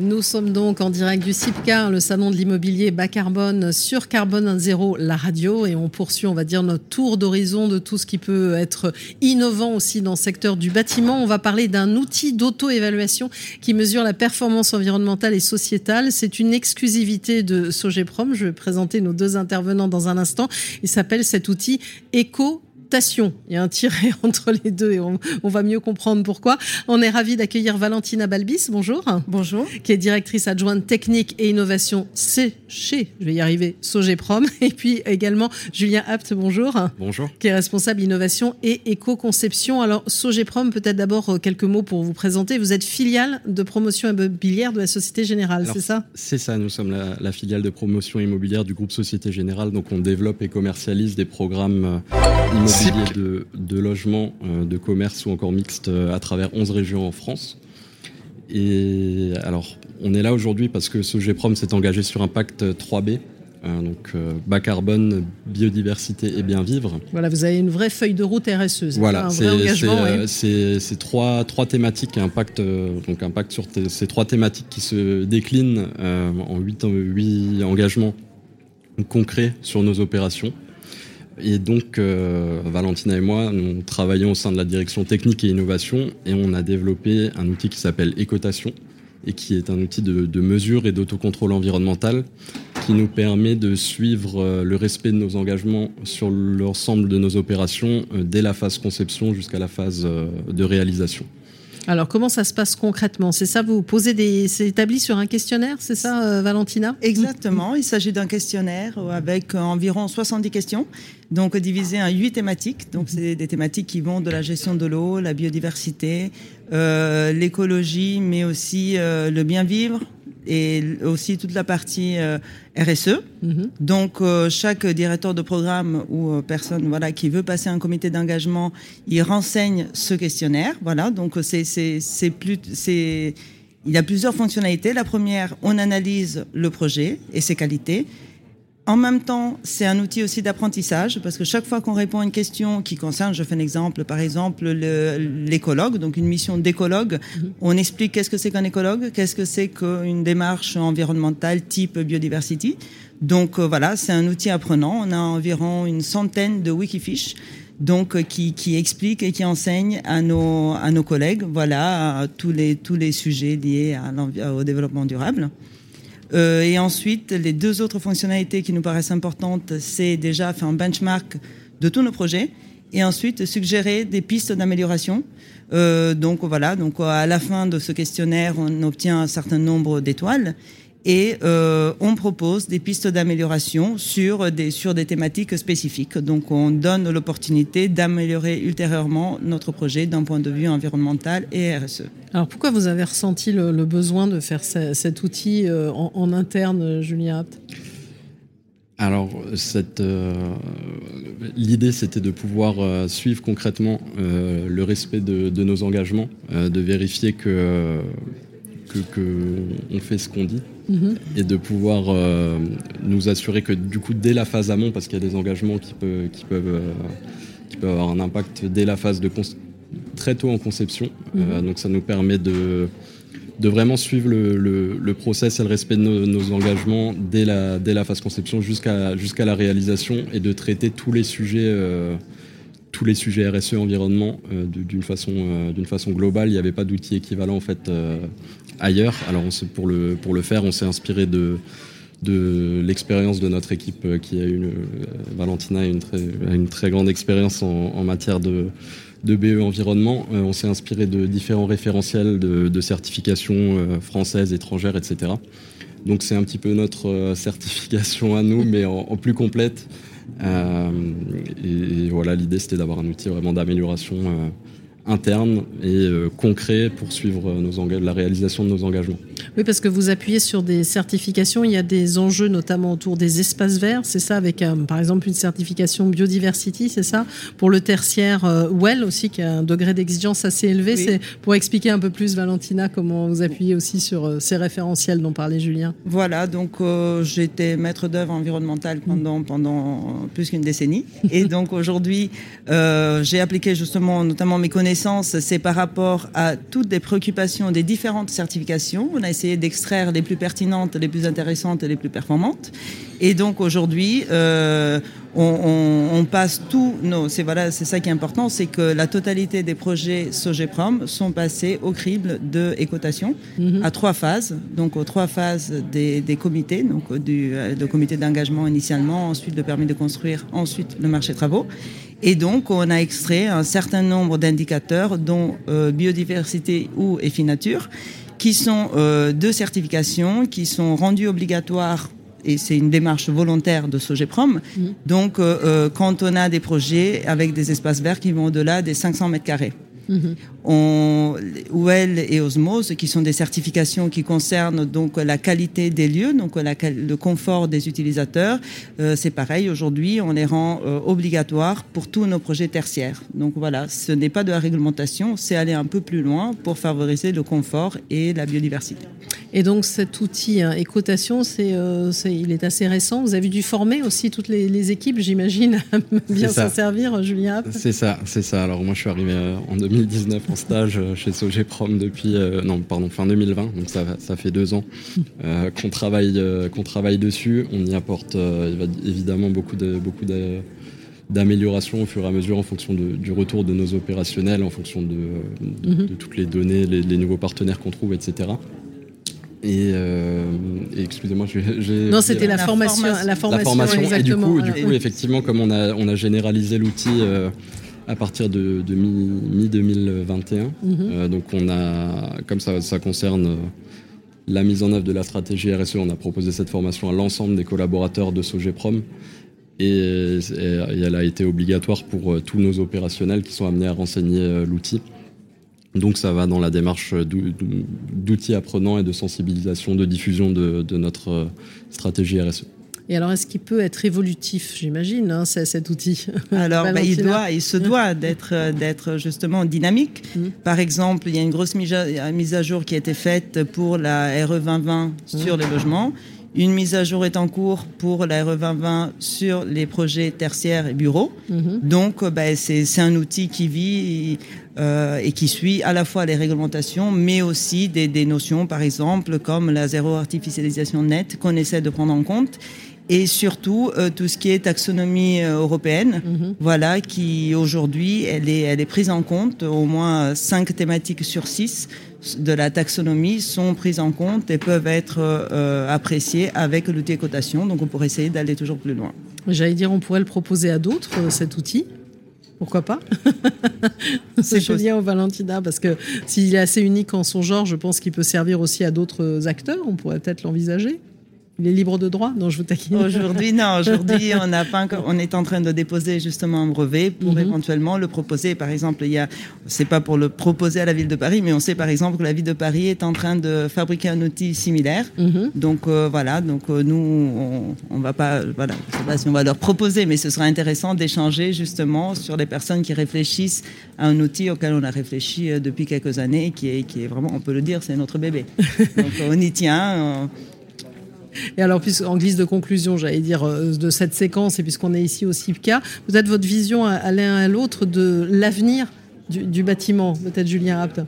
Nous sommes donc en direct du CIPCA, le salon de l'immobilier bas carbone sur Carbone Zéro, la radio, et on poursuit, on va dire, notre tour d'horizon de tout ce qui peut être innovant aussi dans le secteur du bâtiment. On va parler d'un outil d'auto-évaluation qui mesure la performance environnementale et sociétale. C'est une exclusivité de Sogeprom. Je vais présenter nos deux intervenants dans un instant. Il s'appelle cet outil Eco il y a un tiret entre les deux et on, va mieux comprendre pourquoi. On est ravi d'accueillir Valentina Balbis. Bonjour. Bonjour. Qui est directrice adjointe technique et innovation chez, je vais y arriver, Sogeprom. Et puis également Julien Apt. Bonjour. Bonjour. Qui est responsable innovation et éco-conception. Alors Sogeprom, peut-être d'abord euh, quelques mots pour vous présenter. Vous êtes filiale de promotion immobilière de la Société Générale, c'est ça? C'est ça. Nous sommes la, la, filiale de promotion immobilière du groupe Société Générale. Donc on développe et commercialise des programmes euh, de, de logements, euh, de commerce ou encore mixtes euh, à travers 11 régions en France. Et alors, on est là aujourd'hui parce que Sogeprom s'est engagé sur un pacte 3B, euh, donc bas carbone, biodiversité et bien vivre. Voilà, vous avez une vraie feuille de route RSE. Voilà, c'est trois, trois thématiques, un pacte, donc un pacte sur ces trois thématiques qui se déclinent en huit, huit engagements concrets sur nos opérations. Et donc, euh, Valentina et moi, nous travaillons au sein de la direction technique et innovation et on a développé un outil qui s'appelle Écotation et qui est un outil de, mesure et d'autocontrôle environnemental qui nous permet de suivre euh, le respect de nos engagements sur l'ensemble de nos opérations euh, dès la phase conception jusqu'à la phase de réalisation. Alors, comment ça se passe concrètement? C'est ça, vous posez des. C'est établi sur un questionnaire, c'est ça, Valentina? Exactement. Il s'agit d'un questionnaire avec environ 70 questions donc divisé en huit thématiques. Donc c'est des thématiques qui vont de la gestion de l'eau, la biodiversité, euh, l'écologie, mais aussi euh, le bien vivre et aussi toute la partie euh, RSE. Mm-hmm. Donc chaque directeur de programme ou personne voilà qui veut passer un comité d'engagement, il renseigne ce questionnaire. Voilà. Donc c'est c'est c'est plus c'est il y a plusieurs fonctionnalités. La première, on analyse le projet et ses qualités. En même temps, c'est un outil aussi d'apprentissage parce que chaque fois qu'on répond à une question qui concerne, je fais un exemple, par exemple l'écologue, donc une mission d'écologue, mhm. on explique qu'est-ce que c'est qu'un écologue, qu'est-ce que c'est qu'une démarche environnementale type biodiversity. Donc euh, voilà, c'est un outil apprenant. On a environ une centaine de Wikifish donc euh, qui, qui explique et qui enseigne à nos à nos collègues voilà tous les tous les sujets liés à au développement durable. Euh, et ensuite, les deux autres fonctionnalités qui nous paraissent importantes, c'est déjà faire un benchmark de tous nos projets et ensuite suggérer des pistes d'amélioration. Euh, donc voilà, donc à la fin de ce questionnaire, on obtient un certain nombre d'étoiles et euh, on propose des pistes d'amélioration sur des, sur des thématiques spécifiques. Donc on donne l'opportunité d'améliorer ultérieurement notre projet d'un point de vue environnemental et RSE. Alors pourquoi vous avez ressenti le, besoin de faire cet outil euh, en, interne, Julien alors, cette, euh, l'idée, c'était de pouvoir suivre concrètement le respect de, de nos engagements, de vérifier que, que, que on fait ce qu'on dit, Mhm. et de pouvoir euh, nous assurer que du coup dès la phase amont, parce qu'il y a des engagements qui peuvent, qui peuvent, euh, qui peuvent avoir un impact dès la phase de très tôt en conception, euh, mhm. donc ça nous permet de de vraiment suivre le, le, process et le respect de nos, engagements dès la, dès la phase conception jusqu'à jusqu'à la réalisation et de traiter tous les sujets tous les sujets RSE environnement d'une façon d'une façon globale il n'y avait pas d'outil équivalent en fait ailleurs. Alors pour, le, pour le faire, on s'est inspiré de, de l'expérience de notre équipe euh, qui a une euh, Valentina a une très, une très grande expérience en, matière de, de BE environnement. Euh, on s'est inspiré de différents référentiels de, de certification françaises, étrangères, etc. Donc c'est un petit peu notre certification à nous, mais en, plus complète. Et, voilà, l'idée c'était d'avoir un outil vraiment d'amélioration interne et euh, concret pour suivre nos la réalisation de nos engagements. Oui, parce que vous appuyez sur des certifications. Il y a des enjeux notamment autour des espaces verts. C'est ça, avec par exemple une certification biodiversity, c'est ça? Pour le tertiaire euh, Well aussi, qui a un degré d'exigence assez élevé. C'est pour expliquer un peu plus, Valentina, comment vous appuyez aussi sur euh, ces référentiels dont parlait Julien. Voilà, donc j'étais maître d'œuvre environnementale pendant, pendant plus qu'une décennie. Et donc aujourd'hui, j'ai appliqué justement notamment mes connaissances c'est par rapport à toutes les préoccupations des différentes certifications. On a essayé d'extraire les plus pertinentes, les plus intéressantes et les plus performantes. Et donc aujourd'hui, euh, on, passe tous nos. C'est voilà, c'est ça qui est important, c'est que la totalité des projets Sogeprom sont passés au crible de écotation mhm. à trois phases. Donc aux trois phases des, comités, donc du le comité d'engagement initialement, ensuite le permis de construire, ensuite le marché travaux. Et donc, on a extrait un certain nombre d'indicateurs, dont euh, biodiversité ou EFI Nature, qui sont euh, deux certifications qui sont rendues obligatoires et c'est une démarche volontaire de Sogeprom. Mmh. Donc, euh, quand on a des projets avec des espaces verts qui vont au-delà des 500 mètres carrés. Mmh. On, WELL et Osmose, qui sont des certifications qui concernent donc la qualité des lieux, donc le confort des utilisateurs. Euh, c'est pareil, aujourd'hui, on les rend euh, obligatoires pour tous nos projets tertiaires. Donc voilà, ce n'est pas de la réglementation, c'est aller un peu plus loin pour favoriser le confort et la biodiversité. Et donc cet outil hein, écotation, euh, c'est, il est assez récent. Vous avez dû former aussi toutes les, équipes, j'imagine, à bien s'en servir, Julien. C'est ça, c'est ça. Alors moi, je suis arrivé en 2019 en stage euh, chez Sogeprom depuis euh, non pardon fin 2020, donc ça, ça fait deux ans euh, qu'on travaille qu'on travaille dessus. On y apporte évidemment beaucoup de beaucoup d'améliorations au fur et à mesure en fonction du retour de nos opérationnels, en fonction de, de, mhm. toutes les données, les, nouveaux partenaires qu'on trouve, etc. Et, excusez-moi, j'ai. Non, c'était la, formation, la formation, la formation. Et du coup, du coup, effectivement, comme on a, on a généralisé l'outil à partir de, mi-2021. Mhm. Euh, donc on a, comme ça, ça concerne euh, la mise en œuvre de la stratégie RSE, on a proposé cette formation à l'ensemble des collaborateurs de Sogeprom. Et, elle a été obligatoire pour euh, tous nos opérationnels qui sont amenés à renseigner l'outil. Donc ça va dans la démarche d'outils apprenants et de sensibilisation, de diffusion de notre stratégie RSE. Et alors, est-ce qu'il peut être évolutif, j'imagine, hein, cet outil Alors, bah, il doit, il se doit d'être, euh, d'être justement dynamique. Mmh. Par exemple, il y a une grosse mise à jour qui a été faite pour la RE 2020 sur mmh. les logements. Une mise à jour est en cours pour la RE 2020 sur les projets tertiaires et bureaux. Mmh. Donc, bah, c'est, un outil qui vit euh, et qui suit à la fois les réglementations, mais aussi des, des notions, par exemple, comme la zéro artificialisation nette qu'on essaie de prendre en compte et surtout euh, tout ce qui est taxonomie euh, européenne, mhm. voilà, qui aujourd'hui elle est, elle est prise en compte. Au moins cinq thématiques sur six de la taxonomie sont prises en compte et peuvent être euh, appréciées avec l'outil cotation. Donc on pourrait essayer d'aller toujours plus loin. J'allais dire, on pourrait le proposer à d'autres cet outil. Pourquoi pas? C'est Julien ou Valentina, parce que s'il est assez unique en son genre, je pense qu'il peut servir aussi à d'autres acteurs. On pourrait peut-être l'envisager. Il est libre de droit Non, je vous taquine. Aujourd'hui, non. Aujourd'hui, on n'a pas On est en train de déposer justement un brevet pour mhm. éventuellement le proposer. Par exemple, il y a. C'est pas pour le proposer à la ville de Paris, mais on sait par exemple que la ville de Paris est en train de fabriquer un outil similaire. Mhm. Donc euh, voilà. Donc euh, nous, on, on, va pas. Voilà. Je sais pas si on va leur proposer, mais ce sera intéressant d'échanger justement sur les personnes qui réfléchissent à un outil auquel on a réfléchi euh, depuis quelques années, qui est, qui est vraiment, on peut le dire, c'est notre bébé. Donc on y tient. Et alors, en guise de conclusion, j'allais dire, euh, de cette séquence, et puisqu'on est ici au CIPCA, peut-être votre vision à, l'un à l'autre de l'avenir du, bâtiment, peut-être Julien Rapt?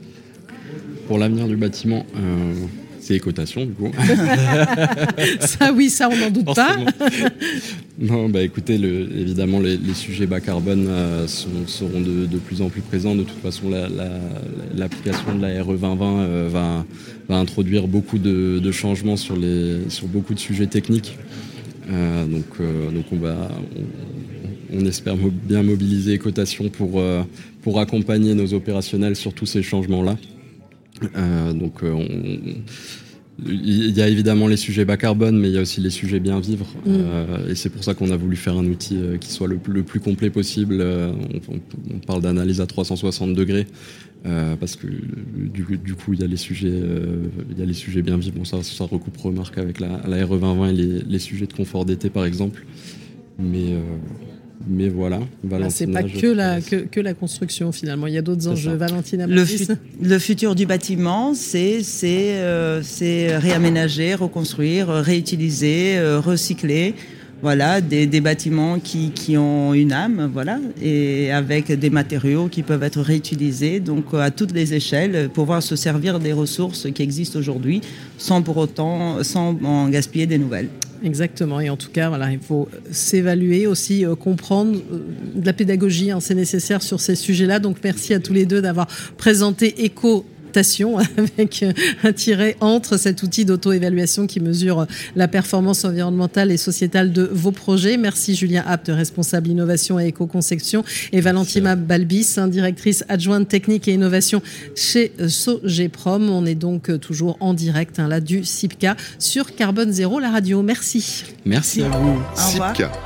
Pour l'avenir du bâtiment, euh, c'est les cotations, du coup. ça, oui, ça, on n'en doute pas. non, bah écoutez, le, évidemment, les, sujets bas carbone euh, seront de, plus en plus présents. De toute façon, l'application de la RE 2020 euh, va, va, introduire beaucoup de, changements sur, les, sur beaucoup de sujets techniques. Euh, donc, donc on va, on, espère bien mobiliser les cotations pour, pour accompagner nos opérationnels sur tous ces changements-là. Euh, donc euh, il y a évidemment les sujets bas carbone, mais il y a aussi les sujets bien vivre. Mm. Euh, et c'est pour ça qu'on a voulu faire un outil euh, qui soit le, plus complet possible. Euh, on, parle d'analyse à 360 degrés. parce que du, coup, il y a les sujets, il y a les sujets bien vivre. Bon, ça, ça recoupe remarque avec la, la RE 2020 et les, les, sujets de confort d'été, par exemple. Mais mais voilà, ah, C'est pas que la, que, la construction finalement. Il y a d'autres enjeux. Valentina le, le, futur du bâtiment, c'est euh, réaménager, reconstruire, réutiliser, euh, recycler. Voilà, des, bâtiments qui, ont une âme, voilà, et avec des matériaux qui peuvent être réutilisés, donc à toutes les échelles, pouvoir se servir des ressources qui existent aujourd'hui, sans pour autant, en gaspiller des nouvelles. Exactement. Et en tout cas, voilà, il faut s'évaluer aussi, euh, comprendre euh, de la pédagogie, hein, c'est nécessaire sur ces sujets-là. Donc, merci à tous les deux d'avoir présenté Eco avec un tiret entre cet outil d'auto-évaluation qui mesure la performance environnementale et sociétale de vos projets. Merci Julien Apt, responsable innovation et éco-conception, et Valentina Balbis, hein, directrice adjointe technique et innovation chez Sogeprom. On est donc toujours en direct hein, là du CIPCA sur Carbone Zéro, la radio. Merci. Merci à vous. CIPCA,